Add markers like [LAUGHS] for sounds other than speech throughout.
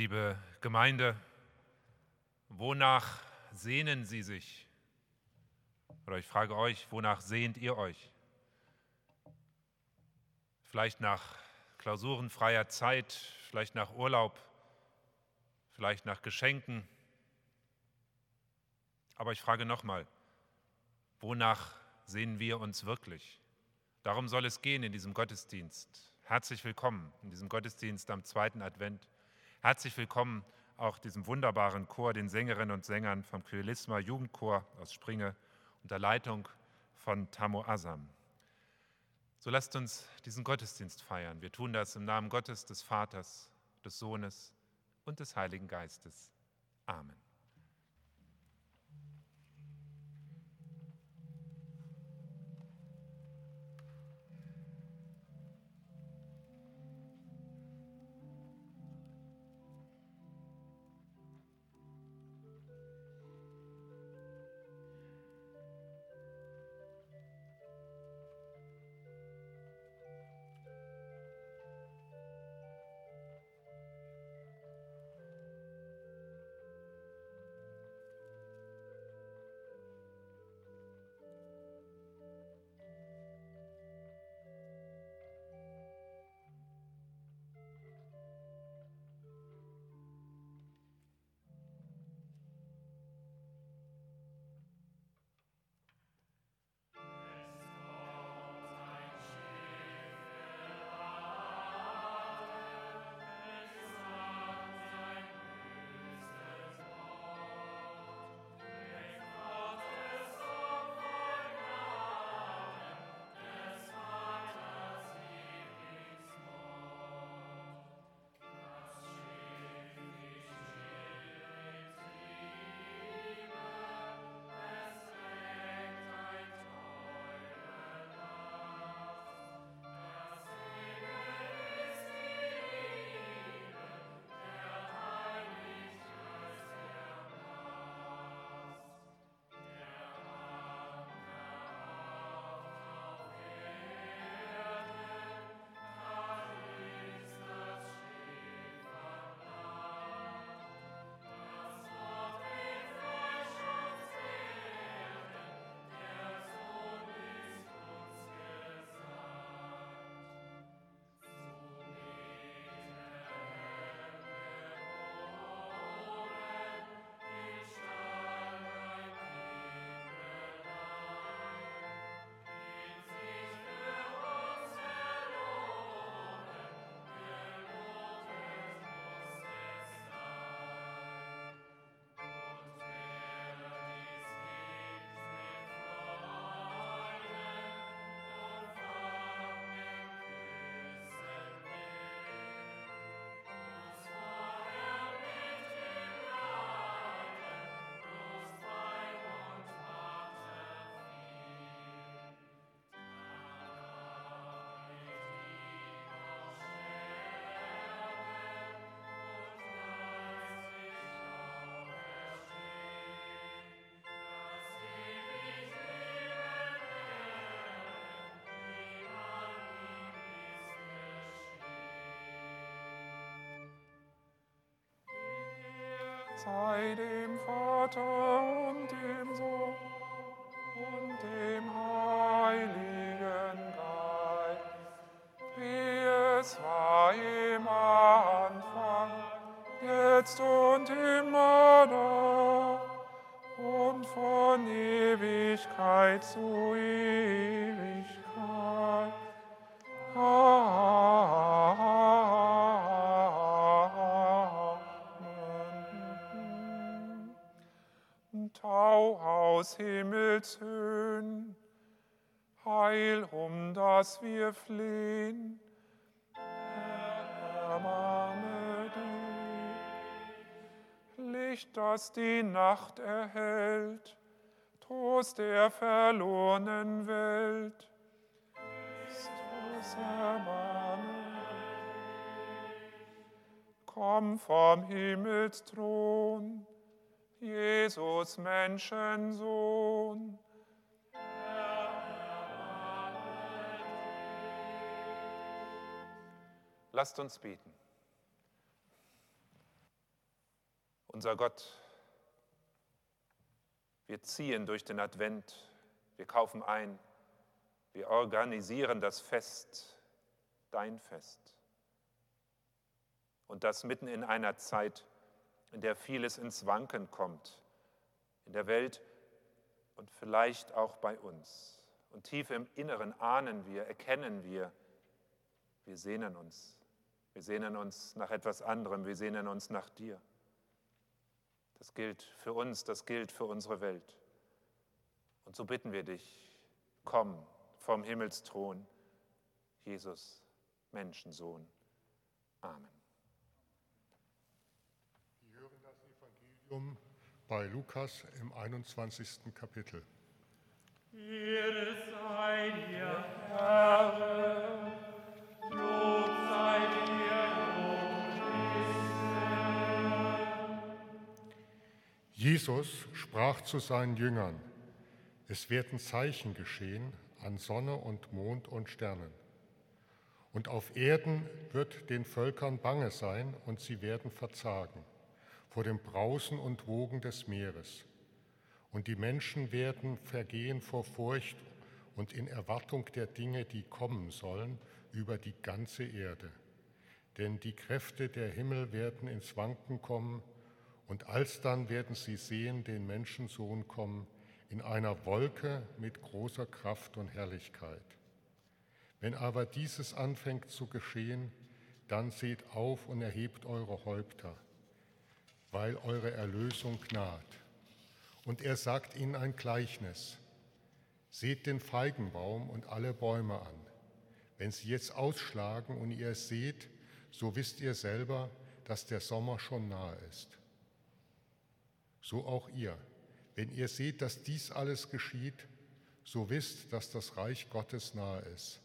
Liebe Gemeinde, wonach sehnen Sie sich? Oder ich frage euch, wonach sehnt ihr euch? Vielleicht nach klausurenfreier Zeit, vielleicht nach Urlaub, vielleicht nach Geschenken. Aber ich frage nochmal, wonach sehnen wir uns wirklich? Darum soll es gehen in diesem Gottesdienst. Herzlich willkommen in diesem Gottesdienst am zweiten Advent. Herzlich willkommen auch diesem wunderbaren Chor, den Sängerinnen und Sängern vom Kyolisma Jugendchor aus Springe unter Leitung von Tamo Asam. So lasst uns diesen Gottesdienst feiern. Wir tun das im Namen Gottes, des Vaters, des Sohnes und des Heiligen Geistes. Amen. Sei dem Vater und dem Sohn und dem Heiligen Geist, wie es war im Anfang, jetzt und immer da und von Ewigkeit zu Ewigkeit. Aus Himmelshöhen, Heil, um das wir flehen. Erbarme dich. Licht, das die Nacht erhält, Trost der verlorenen Welt. Christus, erbarme Komm vom Himmelsthron, Jesus Menschensohn. Lasst uns beten. Unser Gott, wir ziehen durch den Advent, wir kaufen ein, wir organisieren das Fest, dein Fest. Und das mitten in einer Zeit, in der vieles ins Wanken kommt, in der Welt und vielleicht auch bei uns. Und tief im Inneren ahnen wir, erkennen wir, wir sehnen uns. Wir sehnen uns nach etwas anderem, wir sehnen uns nach dir. Das gilt für uns, das gilt für unsere Welt. Und so bitten wir dich, komm vom Himmelsthron, Jesus, Menschensohn. Amen. Wir hören das Evangelium bei Lukas im 21. Kapitel. Ehre sei dir, Herr, Lob sei dir, o Jesus sprach zu seinen Jüngern, es werden Zeichen geschehen an Sonne und Mond und Sternen. Und auf Erden wird den Völkern bange sein und sie werden verzagen vor dem Brausen und Wogen des Meeres. Und die Menschen werden vergehen vor Furcht und in Erwartung der Dinge, die kommen sollen, über die ganze Erde. Denn die Kräfte der Himmel werden ins Wanken kommen, und alsdann werden sie sehen den Menschensohn kommen in einer Wolke mit großer Kraft und Herrlichkeit. Wenn aber dieses anfängt zu geschehen, dann seht auf und erhebt eure Häupter, weil eure Erlösung naht. Und er sagt ihnen ein Gleichnis. Seht den Feigenbaum und alle Bäume an. Wenn sie jetzt ausschlagen und ihr es seht, so wisst ihr selber, dass der Sommer schon nahe ist. So auch ihr. Wenn ihr seht, dass dies alles geschieht, so wisst, dass das Reich Gottes nahe ist.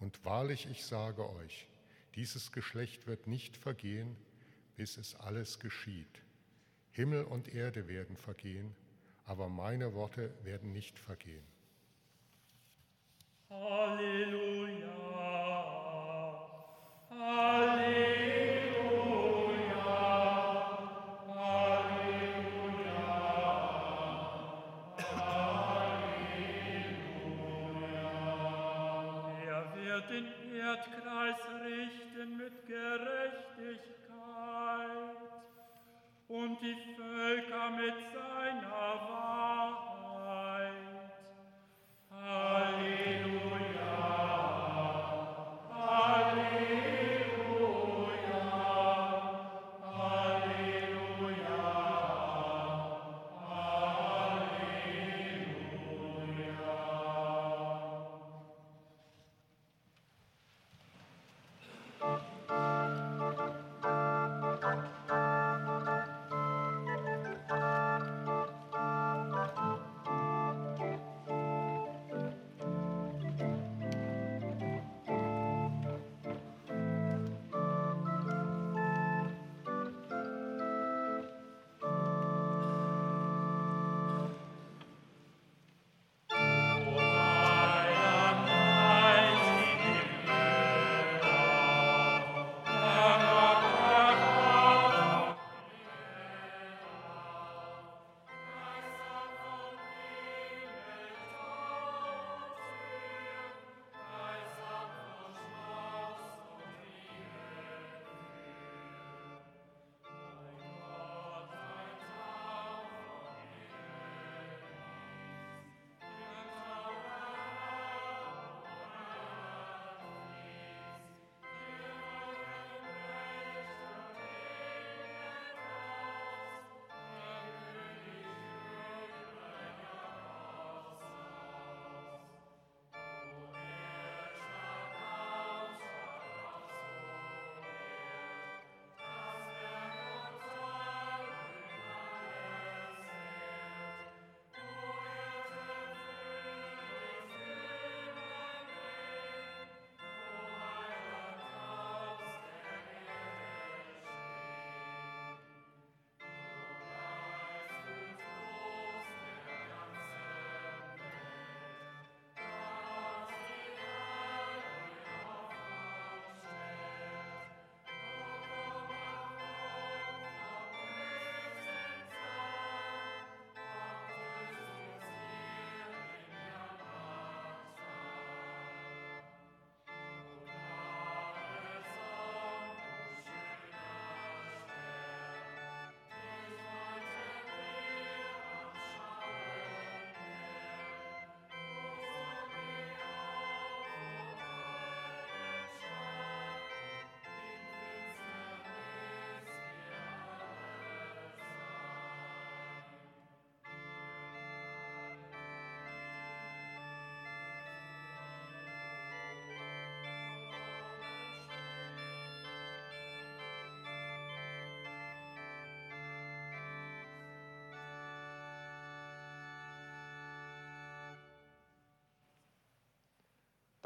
Und wahrlich, ich sage euch, dieses Geschlecht wird nicht vergehen, bis es alles geschieht. Himmel und Erde werden vergehen, aber meine Worte werden nicht vergehen. Halleluja. Halleluja. Er wird den Erdkreis richten mit Gerechtigkeit. Und die Völker mit seiner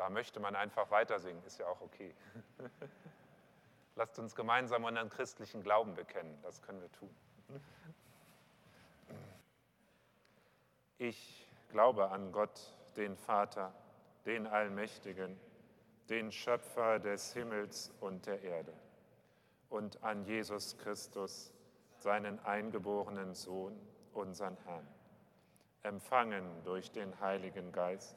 Da möchte man einfach weiter singen, ist ja auch okay. [LAUGHS] Lasst uns gemeinsam unseren christlichen Glauben bekennen, das können wir tun. Ich glaube an Gott, den Vater, den Allmächtigen, den Schöpfer des Himmels und der Erde, und an Jesus Christus, seinen eingeborenen Sohn, unseren Herrn, empfangen durch den Heiligen Geist,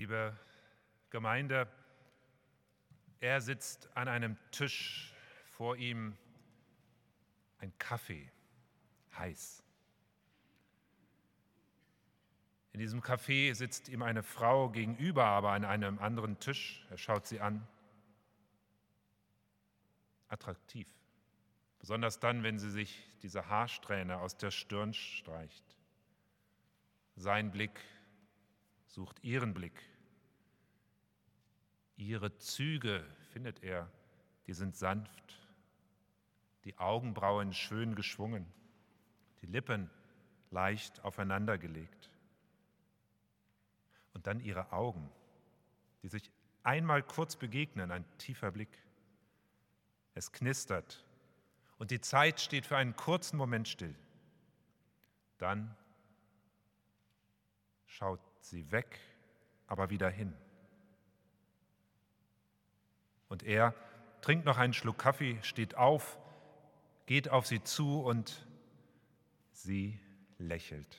Liebe Gemeinde, er sitzt an einem Tisch, vor ihm ein Kaffee, heiß. In diesem Café sitzt ihm eine Frau gegenüber, aber an einem anderen Tisch. Er schaut sie an. Attraktiv. Besonders dann, wenn sie sich diese Haarsträhne aus der Stirn streicht. Sein Blick sucht ihren Blick. Ihre Züge, findet er, die sind sanft, die Augenbrauen schön geschwungen, die Lippen leicht aufeinandergelegt. Und dann ihre Augen, die sich einmal kurz begegnen, ein tiefer Blick. Es knistert und die Zeit steht für einen kurzen Moment still. Dann schaut sie weg, aber wieder hin. Und er trinkt noch einen Schluck Kaffee, steht auf, geht auf sie zu und sie lächelt.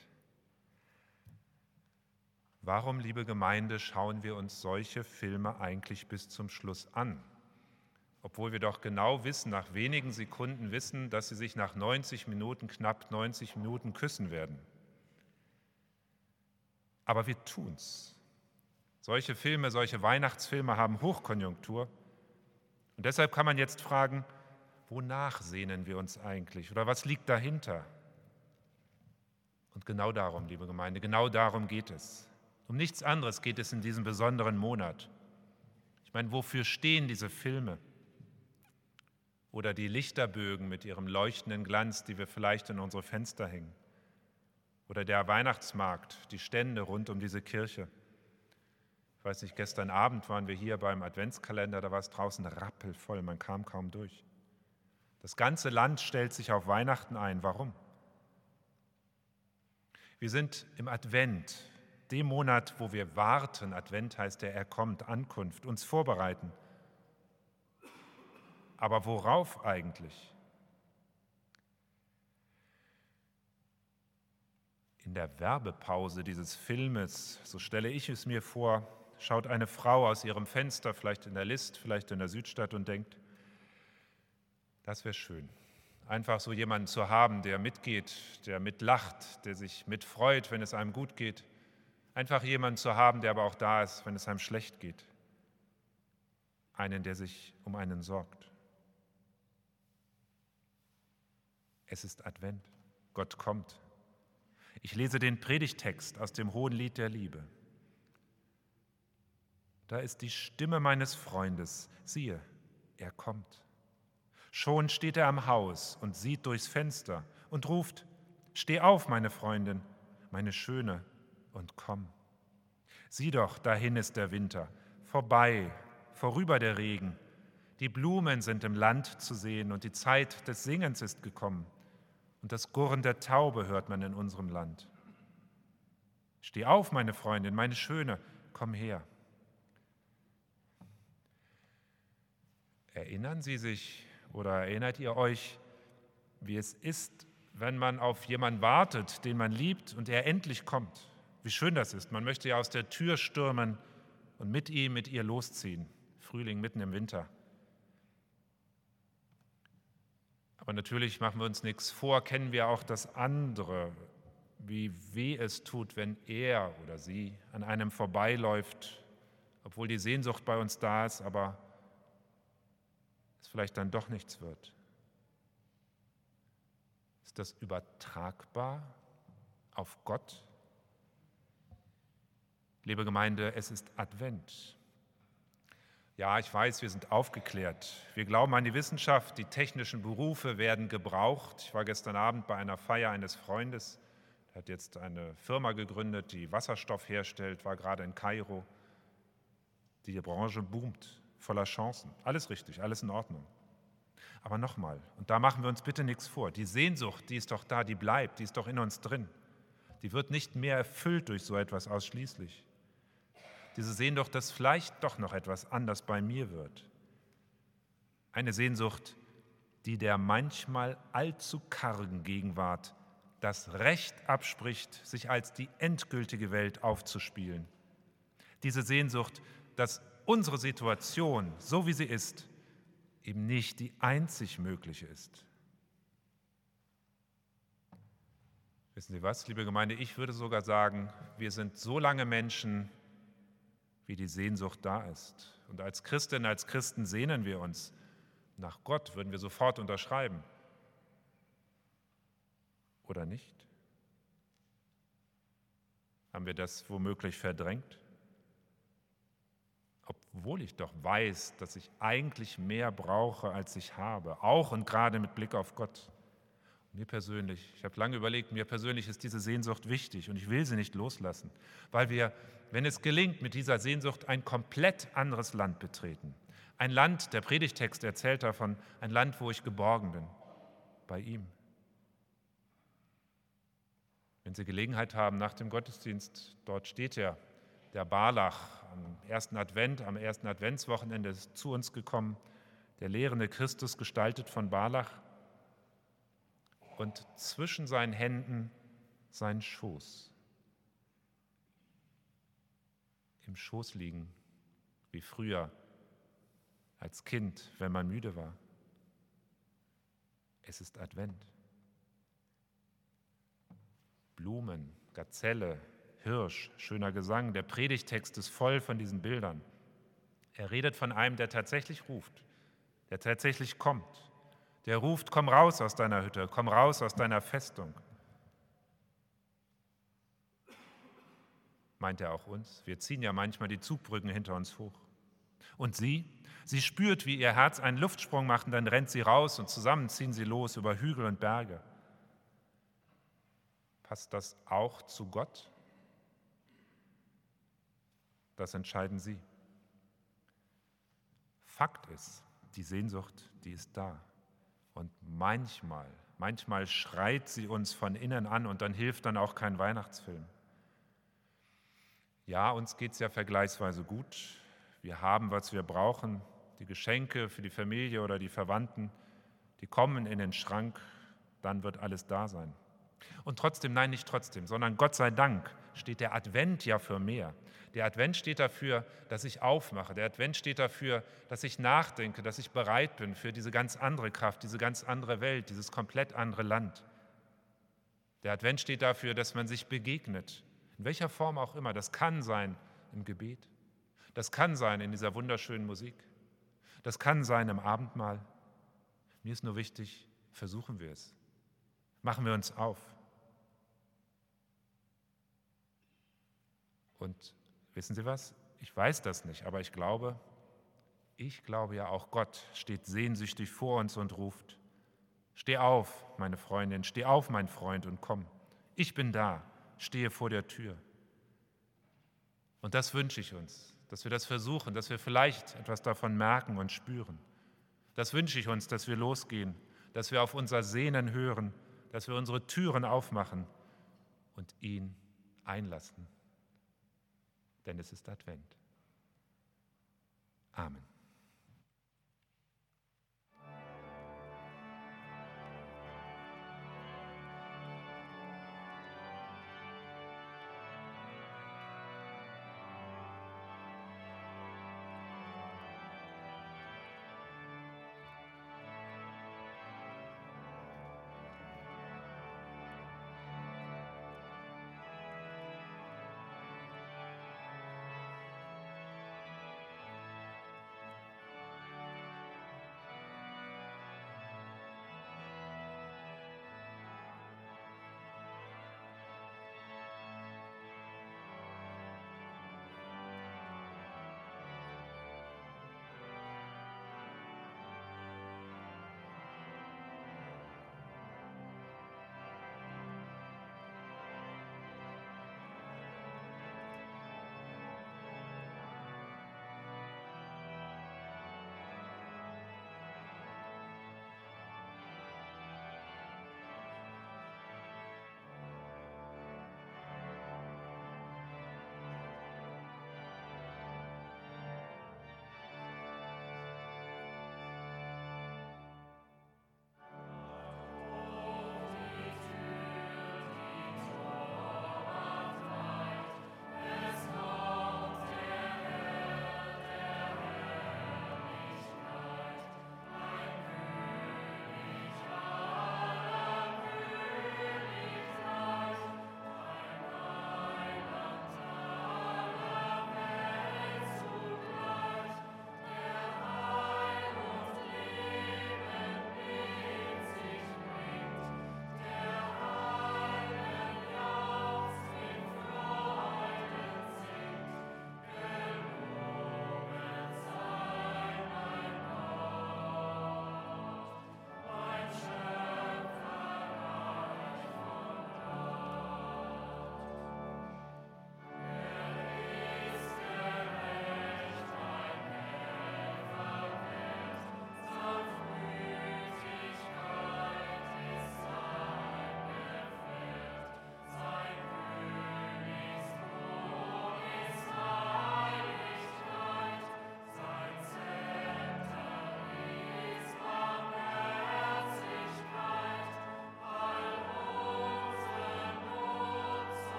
Warum, liebe Gemeinde, schauen wir uns solche Filme eigentlich bis zum Schluss an? Obwohl wir doch genau wissen, nach wenigen Sekunden wissen, dass sie sich nach 90 Minuten, knapp 90 Minuten küssen werden. Aber wir tun's. Solche Filme, solche Weihnachtsfilme haben Hochkonjunktur. Und deshalb kann man jetzt fragen, wonach sehnen wir uns eigentlich oder was liegt dahinter? Und genau darum, liebe Gemeinde, genau darum geht es. Um nichts anderes geht es in diesem besonderen Monat. Ich meine, wofür stehen diese Filme? Oder die Lichterbögen mit ihrem leuchtenden Glanz, die wir vielleicht in unsere Fenster hängen? Oder der Weihnachtsmarkt, die Stände rund um diese Kirche? Ich weiß nicht, gestern Abend waren wir hier beim Adventskalender, da war es draußen rappelvoll, man kam kaum durch. Das ganze Land stellt sich auf Weihnachten ein. Warum? Wir sind im Advent, dem Monat, wo wir warten. Advent heißt der, er kommt, Ankunft, uns vorbereiten. Aber worauf eigentlich? In der Werbepause dieses Filmes, so stelle ich es mir vor, schaut eine Frau aus ihrem Fenster, vielleicht in der List, vielleicht in der Südstadt und denkt, das wäre schön. Einfach so jemanden zu haben, der mitgeht, der mitlacht, der sich mitfreut, wenn es einem gut geht. Einfach jemanden zu haben, der aber auch da ist, wenn es einem schlecht geht. Einen, der sich um einen sorgt. Es ist Advent. Gott kommt. Ich lese den Predigtext aus dem Hohen Lied der Liebe. Da ist die Stimme meines Freundes. Siehe, er kommt. Schon steht er am Haus und sieht durchs Fenster und ruft, Steh auf, meine Freundin, meine Schöne, und komm. Sieh doch, dahin ist der Winter, vorbei, vorüber der Regen. Die Blumen sind im Land zu sehen und die Zeit des Singens ist gekommen. Und das Gurren der Taube hört man in unserem Land. Steh auf, meine Freundin, meine Schöne, komm her. Erinnern Sie sich oder erinnert ihr euch, wie es ist, wenn man auf jemanden wartet, den man liebt und er endlich kommt? Wie schön das ist. Man möchte ja aus der Tür stürmen und mit ihm, mit ihr losziehen. Frühling mitten im Winter. Aber natürlich machen wir uns nichts vor, kennen wir auch das andere, wie weh es tut, wenn er oder sie an einem vorbeiläuft, obwohl die Sehnsucht bei uns da ist, aber es vielleicht dann doch nichts wird. Ist das übertragbar auf Gott? Liebe Gemeinde, es ist Advent. Ja, ich weiß, wir sind aufgeklärt. Wir glauben an die Wissenschaft, die technischen Berufe werden gebraucht. Ich war gestern Abend bei einer Feier eines Freundes, der hat jetzt eine Firma gegründet, die Wasserstoff herstellt, war gerade in Kairo. Die Branche boomt voller Chancen. Alles richtig, alles in Ordnung. Aber nochmal, und da machen wir uns bitte nichts vor, die Sehnsucht, die ist doch da, die bleibt, die ist doch in uns drin. Die wird nicht mehr erfüllt durch so etwas ausschließlich. Diese Sehnsucht, dass vielleicht doch noch etwas anders bei mir wird. Eine Sehnsucht, die der manchmal allzu kargen Gegenwart das Recht abspricht, sich als die endgültige Welt aufzuspielen. Diese Sehnsucht, dass unsere Situation, so wie sie ist, eben nicht die einzig mögliche ist. Wissen Sie was, liebe Gemeinde, ich würde sogar sagen, wir sind so lange Menschen, wie die Sehnsucht da ist. Und als Christinnen, als Christen sehnen wir uns nach Gott, würden wir sofort unterschreiben. Oder nicht? Haben wir das womöglich verdrängt? Obwohl ich doch weiß, dass ich eigentlich mehr brauche, als ich habe, auch und gerade mit Blick auf Gott. Mir persönlich, ich habe lange überlegt, mir persönlich ist diese Sehnsucht wichtig und ich will sie nicht loslassen, weil wir, wenn es gelingt, mit dieser Sehnsucht ein komplett anderes Land betreten. Ein Land, der Predigtext erzählt davon, ein Land, wo ich geborgen bin, bei ihm. Wenn Sie Gelegenheit haben nach dem Gottesdienst, dort steht ja der Barlach am ersten Advent, am ersten Adventswochenende zu uns gekommen, der lehrende Christus gestaltet von Barlach und zwischen seinen Händen sein Schoß. Im Schoß liegen, wie früher als Kind, wenn man müde war. Es ist Advent. Blumen, Gazelle, Hirsch, schöner Gesang. Der Predigtext ist voll von diesen Bildern. Er redet von einem, der tatsächlich ruft, der tatsächlich kommt. Der ruft, komm raus aus deiner Hütte, komm raus aus deiner Festung. Meint er auch uns? Wir ziehen ja manchmal die Zugbrücken hinter uns hoch. Und sie? Sie spürt, wie ihr Herz einen Luftsprung macht und dann rennt sie raus und zusammen ziehen sie los über Hügel und Berge. Passt das auch zu Gott? Das entscheiden Sie. Fakt ist, die Sehnsucht, die ist da. Und manchmal, manchmal schreit sie uns von innen an und dann hilft dann auch kein Weihnachtsfilm. Ja, uns geht es ja vergleichsweise gut. Wir haben, was wir brauchen. Die Geschenke für die Familie oder die Verwandten, die kommen in den Schrank, dann wird alles da sein. Und trotzdem, nein, nicht trotzdem, sondern Gott sei Dank steht der Advent ja für mehr. Der Advent steht dafür, dass ich aufmache. Der Advent steht dafür, dass ich nachdenke, dass ich bereit bin für diese ganz andere Kraft, diese ganz andere Welt, dieses komplett andere Land. Der Advent steht dafür, dass man sich begegnet, in welcher Form auch immer. Das kann sein im Gebet, das kann sein in dieser wunderschönen Musik, das kann sein im Abendmahl. Mir ist nur wichtig, versuchen wir es. Machen wir uns auf. Und wissen Sie was? Ich weiß das nicht, aber ich glaube, ich glaube ja auch Gott steht sehnsüchtig vor uns und ruft, steh auf, meine Freundin, steh auf, mein Freund, und komm. Ich bin da, stehe vor der Tür. Und das wünsche ich uns, dass wir das versuchen, dass wir vielleicht etwas davon merken und spüren. Das wünsche ich uns, dass wir losgehen, dass wir auf unser Sehnen hören, dass wir unsere Türen aufmachen und ihn einlassen denn es ist Advent. Amen.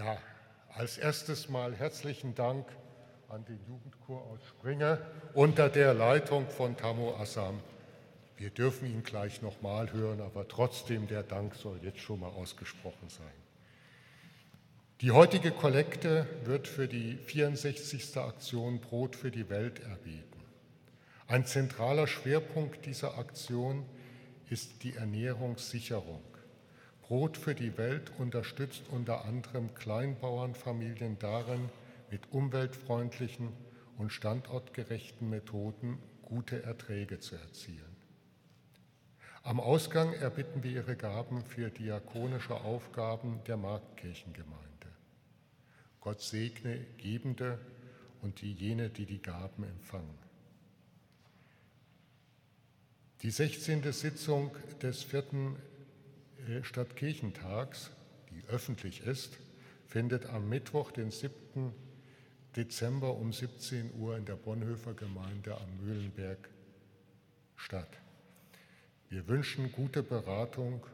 Ja, als erstes mal herzlichen Dank an den Jugendchor aus Springe unter der Leitung von Tamo Assam. Wir dürfen ihn gleich nochmal hören, aber trotzdem der Dank soll jetzt schon mal ausgesprochen sein. Die heutige Kollekte wird für die 64. Aktion Brot für die Welt erbeten. Ein zentraler Schwerpunkt dieser Aktion ist die Ernährungssicherung. Brot für die Welt unterstützt unter anderem Kleinbauernfamilien darin, mit umweltfreundlichen und standortgerechten Methoden gute Erträge zu erzielen. Am Ausgang erbitten wir Ihre Gaben für diakonische Aufgaben der Marktkirchengemeinde. Gott segne Gebende und die jene, die die Gaben empfangen. Die 16. Sitzung des vierten Stadtkirchentags, die öffentlich ist, findet am Mittwoch, den 7. Dezember um 17 Uhr in der Bonhoeffer Gemeinde am Mühlenberg statt. Wir wünschen gute Beratung,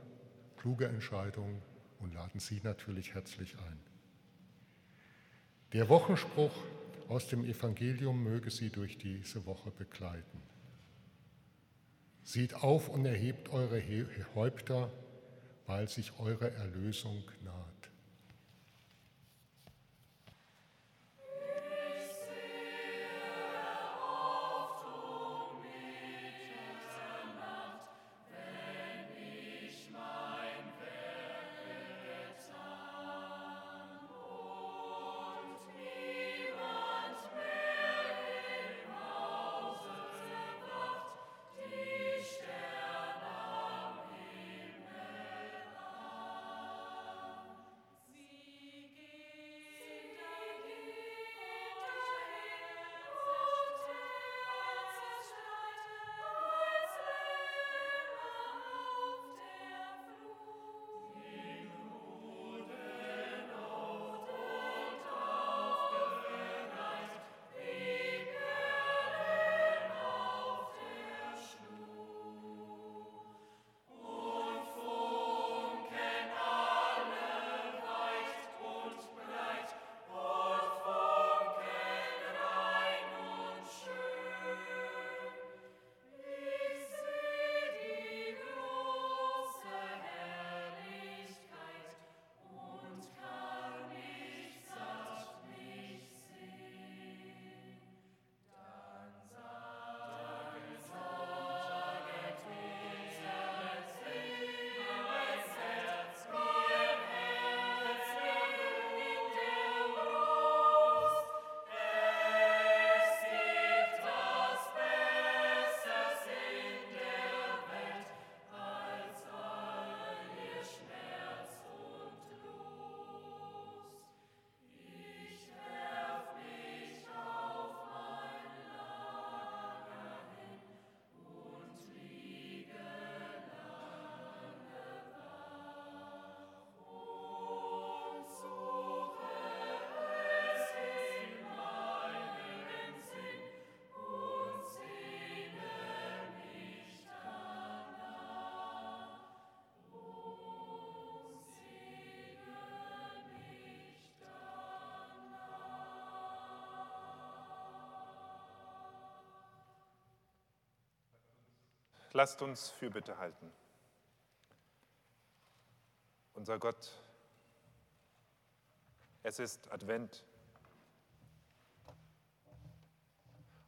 kluge Entscheidungen und laden Sie natürlich herzlich ein. Der Wochenspruch aus dem Evangelium möge Sie durch diese Woche begleiten. Sieht auf und erhebt eure Häupter, weil sich eure Erlösung naht. Lasst uns Fürbitte halten. Unser Gott, es ist Advent.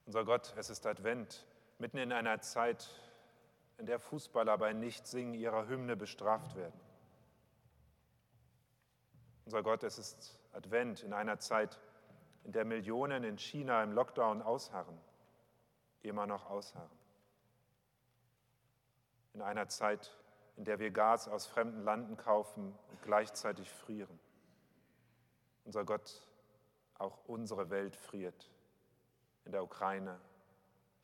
Unser Gott, es ist Advent, mitten in einer Zeit, in der Fußballer bei Nichtsingen ihrer Hymne bestraft werden. Unser Gott, es ist Advent in einer Zeit, in der Millionen in China im Lockdown ausharren, immer noch ausharren in einer Zeit, in der wir Gas aus fremden Landen kaufen und gleichzeitig frieren. Unser Gott, auch unsere Welt friert. In der Ukraine,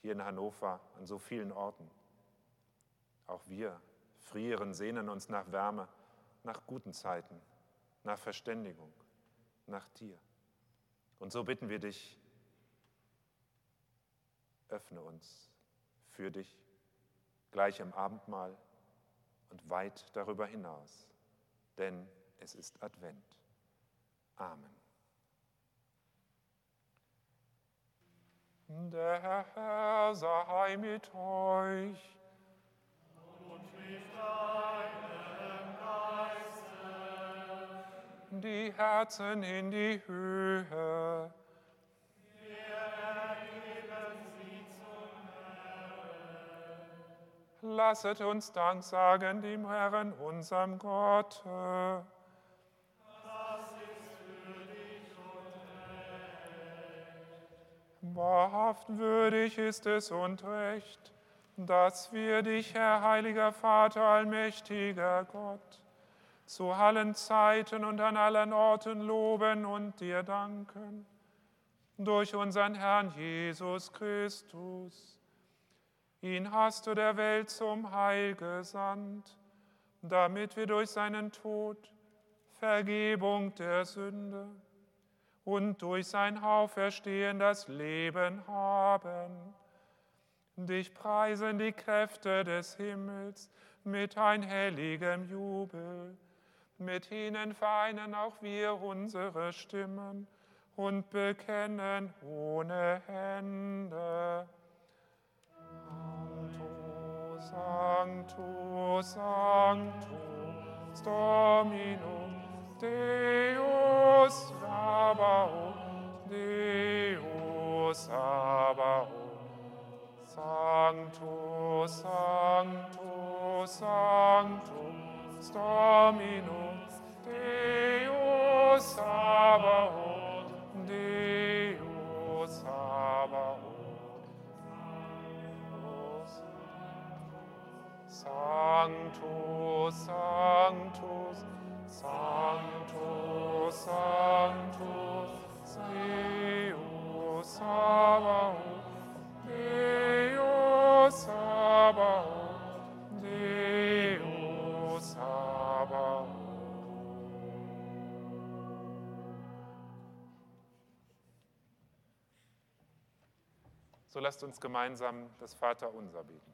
hier in Hannover, an so vielen Orten. Auch wir frieren, sehnen uns nach Wärme, nach guten Zeiten, nach Verständigung, nach dir. Und so bitten wir dich, öffne uns für dich gleich im Abendmahl und weit darüber hinaus, denn es ist Advent. Amen. Der Herr sei mit euch. Die Herzen in die Höhe. Lasset uns Dank sagen dem Herrn, unserem Gott. Wahrhaft würdig ist es und recht, dass wir dich, Herr heiliger Vater, allmächtiger Gott, zu allen Zeiten und an allen Orten loben und dir danken. Durch unseren Herrn Jesus Christus. Ihn hast du der Welt zum Heil gesandt, damit wir durch seinen Tod Vergebung der Sünde und durch sein Auferstehen das Leben haben. Dich preisen die Kräfte des Himmels mit einhelligem Jubel. Mit ihnen vereinen auch wir unsere Stimmen und bekennen ohne Hände. Sanctus, Sanctus, Dominum, Deus Sabaoth, Deus Sabaoth. Sanctus, Sanctus, Sanctus, Dominus, Deus Sabaoth, Deus Sabaoth. Sanctus, Sanctus, Sanctus, Sanctus, Deus Sabaoth, Deus Sabaoth, Deus Sabaoth. So lasst uns gemeinsam das Vaterunser beten.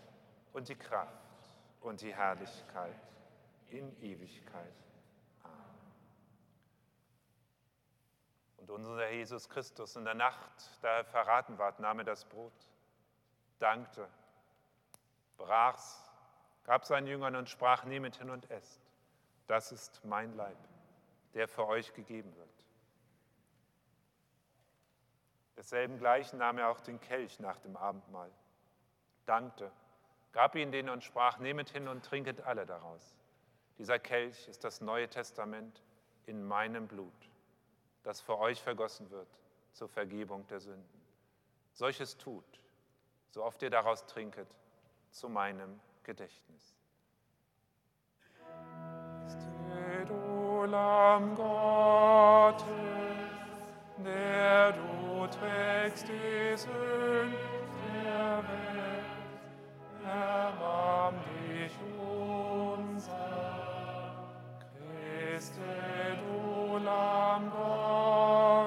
und die Kraft und die Herrlichkeit in Ewigkeit. Amen. Und unser Jesus Christus in der Nacht, da er verraten ward, nahm er das Brot, dankte, brach's, gab seinen Jüngern und sprach, nehmet hin und esst. Das ist mein Leib, der für euch gegeben wird. Desselben gleichen nahm er auch den Kelch nach dem Abendmahl, dankte, gab ihn denen und sprach, nehmet hin und trinket alle daraus. Dieser Kelch ist das Neue Testament in meinem Blut, das für euch vergossen wird zur Vergebung der Sünden. Solches tut, so oft ihr daraus trinket, zu meinem Gedächtnis. Steht, o Lamm Gottes, der du trägst die Sünden der Welt,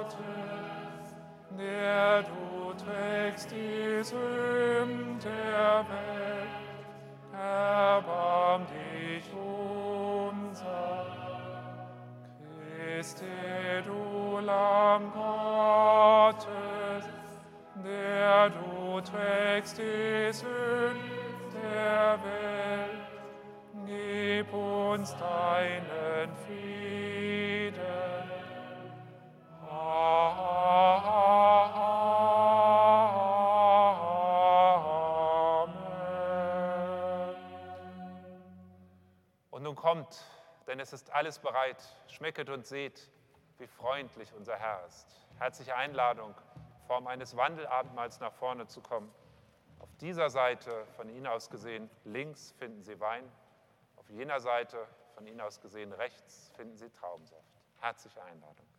Gottes, der du trägst die Sünden der Welt, erbarm dich unser. Christe, du Lamm der du trägst die Sünden der Welt, gib uns deinen Frieden. Amen. Und nun kommt, denn es ist alles bereit. Schmecket und seht, wie freundlich unser Herr ist. Herzliche Einladung, Form eines Wandelabendmahls nach vorne zu kommen. Auf dieser Seite von Ihnen aus gesehen links finden Sie Wein, auf jener Seite von Ihnen aus gesehen rechts finden Sie Traubensaft. Herzliche Einladung.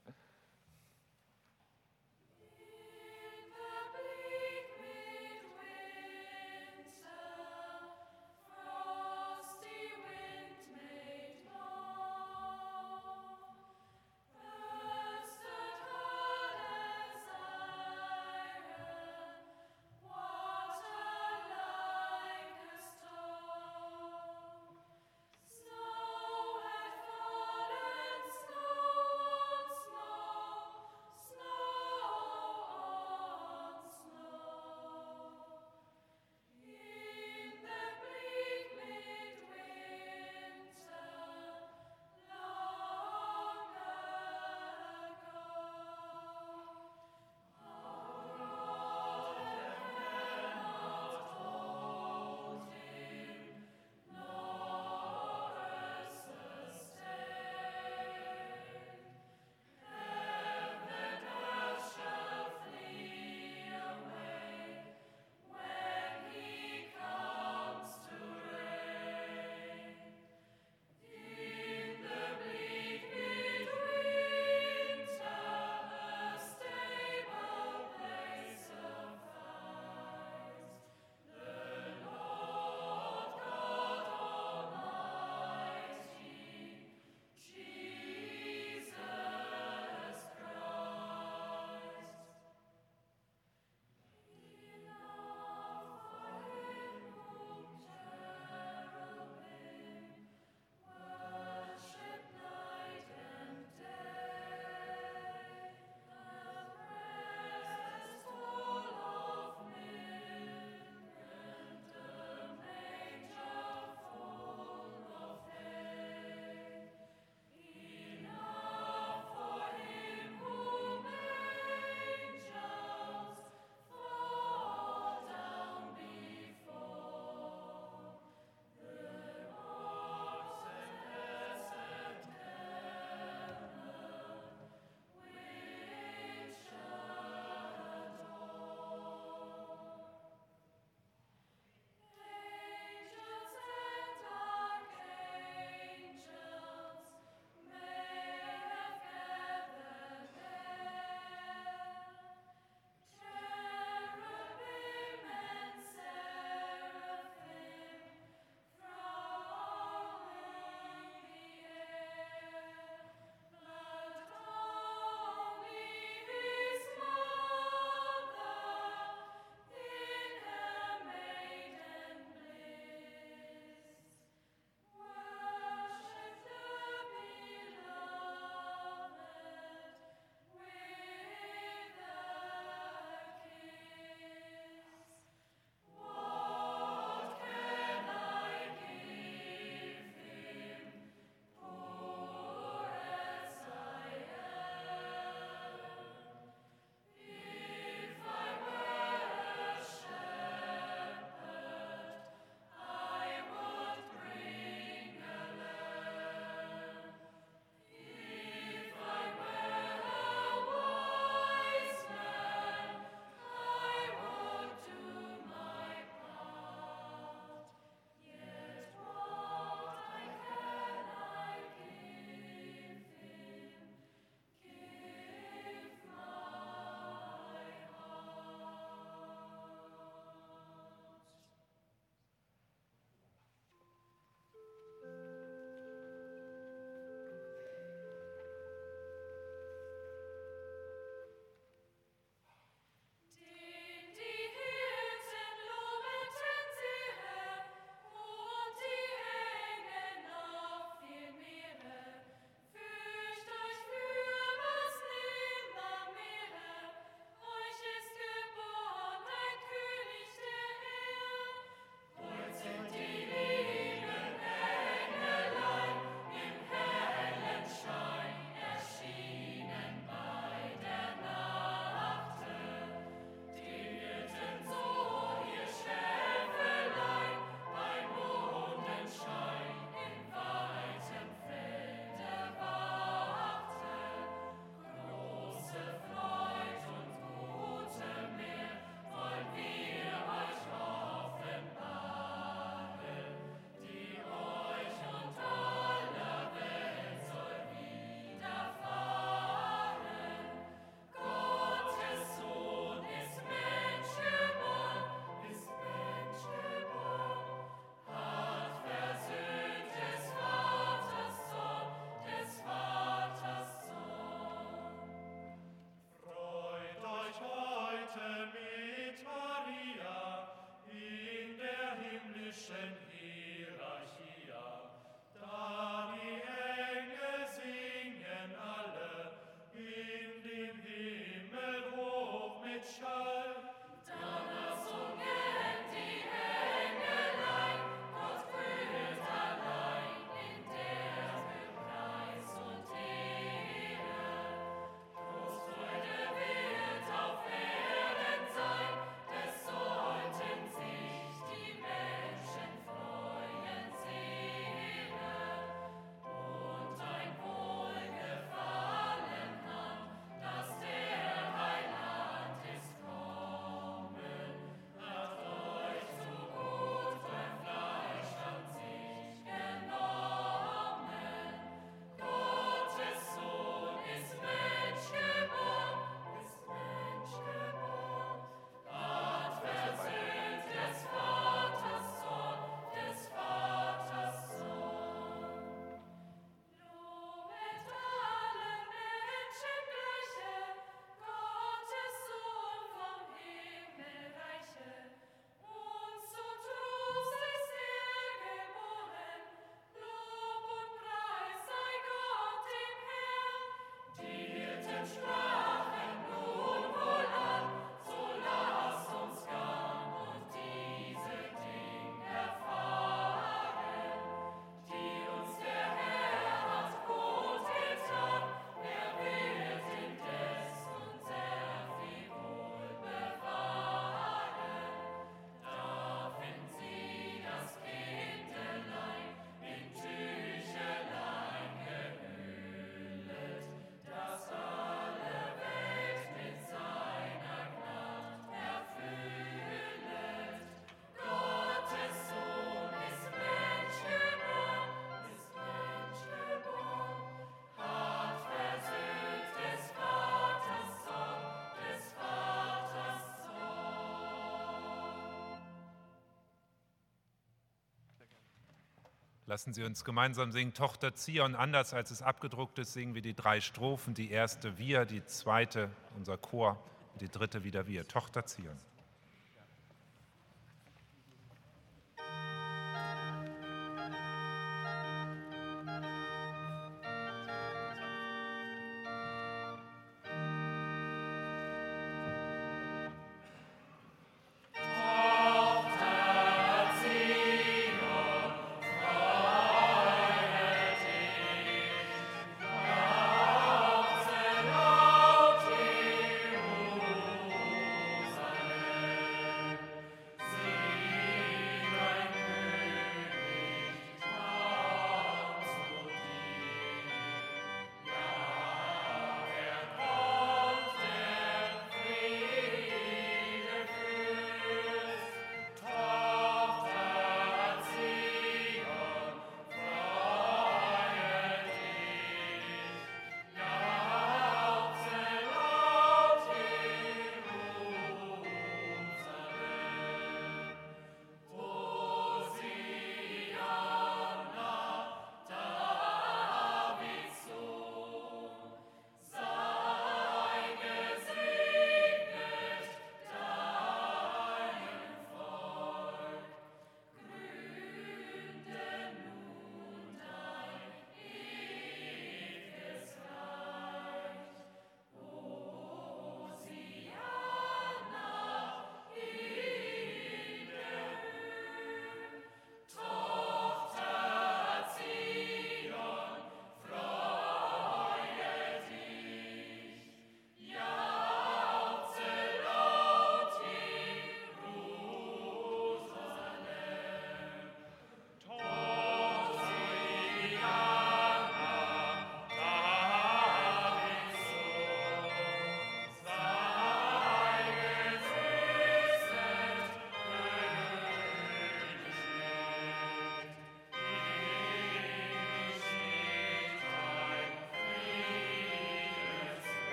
Lassen Sie uns gemeinsam singen Tochter Zion. Anders als es abgedruckt ist, singen wir die drei Strophen. Die erste wir, die zweite unser Chor, die dritte wieder wir. Tochter Zion.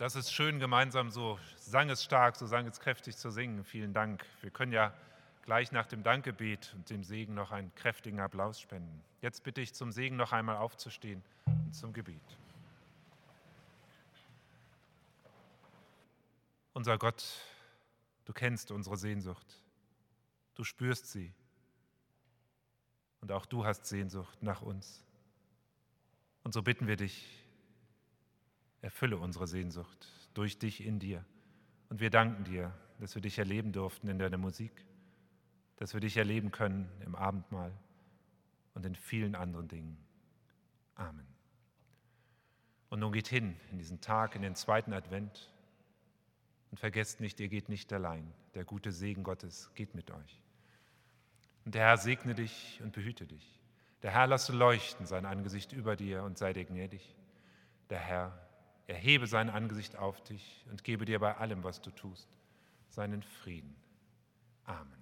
Das ist schön, gemeinsam so sang es stark, so sang es kräftig zu singen. Vielen Dank. Wir können ja gleich nach dem Dankgebet und dem Segen noch einen kräftigen Applaus spenden. Jetzt bitte ich zum Segen noch einmal aufzustehen und zum Gebet. Unser Gott, du kennst unsere Sehnsucht, du spürst sie und auch du hast Sehnsucht nach uns. Und so bitten wir dich, Erfülle unsere Sehnsucht durch dich in dir. Und wir danken dir, dass wir dich erleben durften in deiner Musik, dass wir dich erleben können im Abendmahl und in vielen anderen Dingen. Amen. Und nun geht hin in diesen Tag, in den zweiten Advent und vergesst nicht, ihr geht nicht allein. Der gute Segen Gottes geht mit euch. Und der Herr segne dich und behüte dich. Der Herr lasse leuchten sein Angesicht über dir und sei dir gnädig. Der Herr erhebe sein Angesicht auf dich und gebe dir bei allem, was du tust, seinen Frieden. Amen.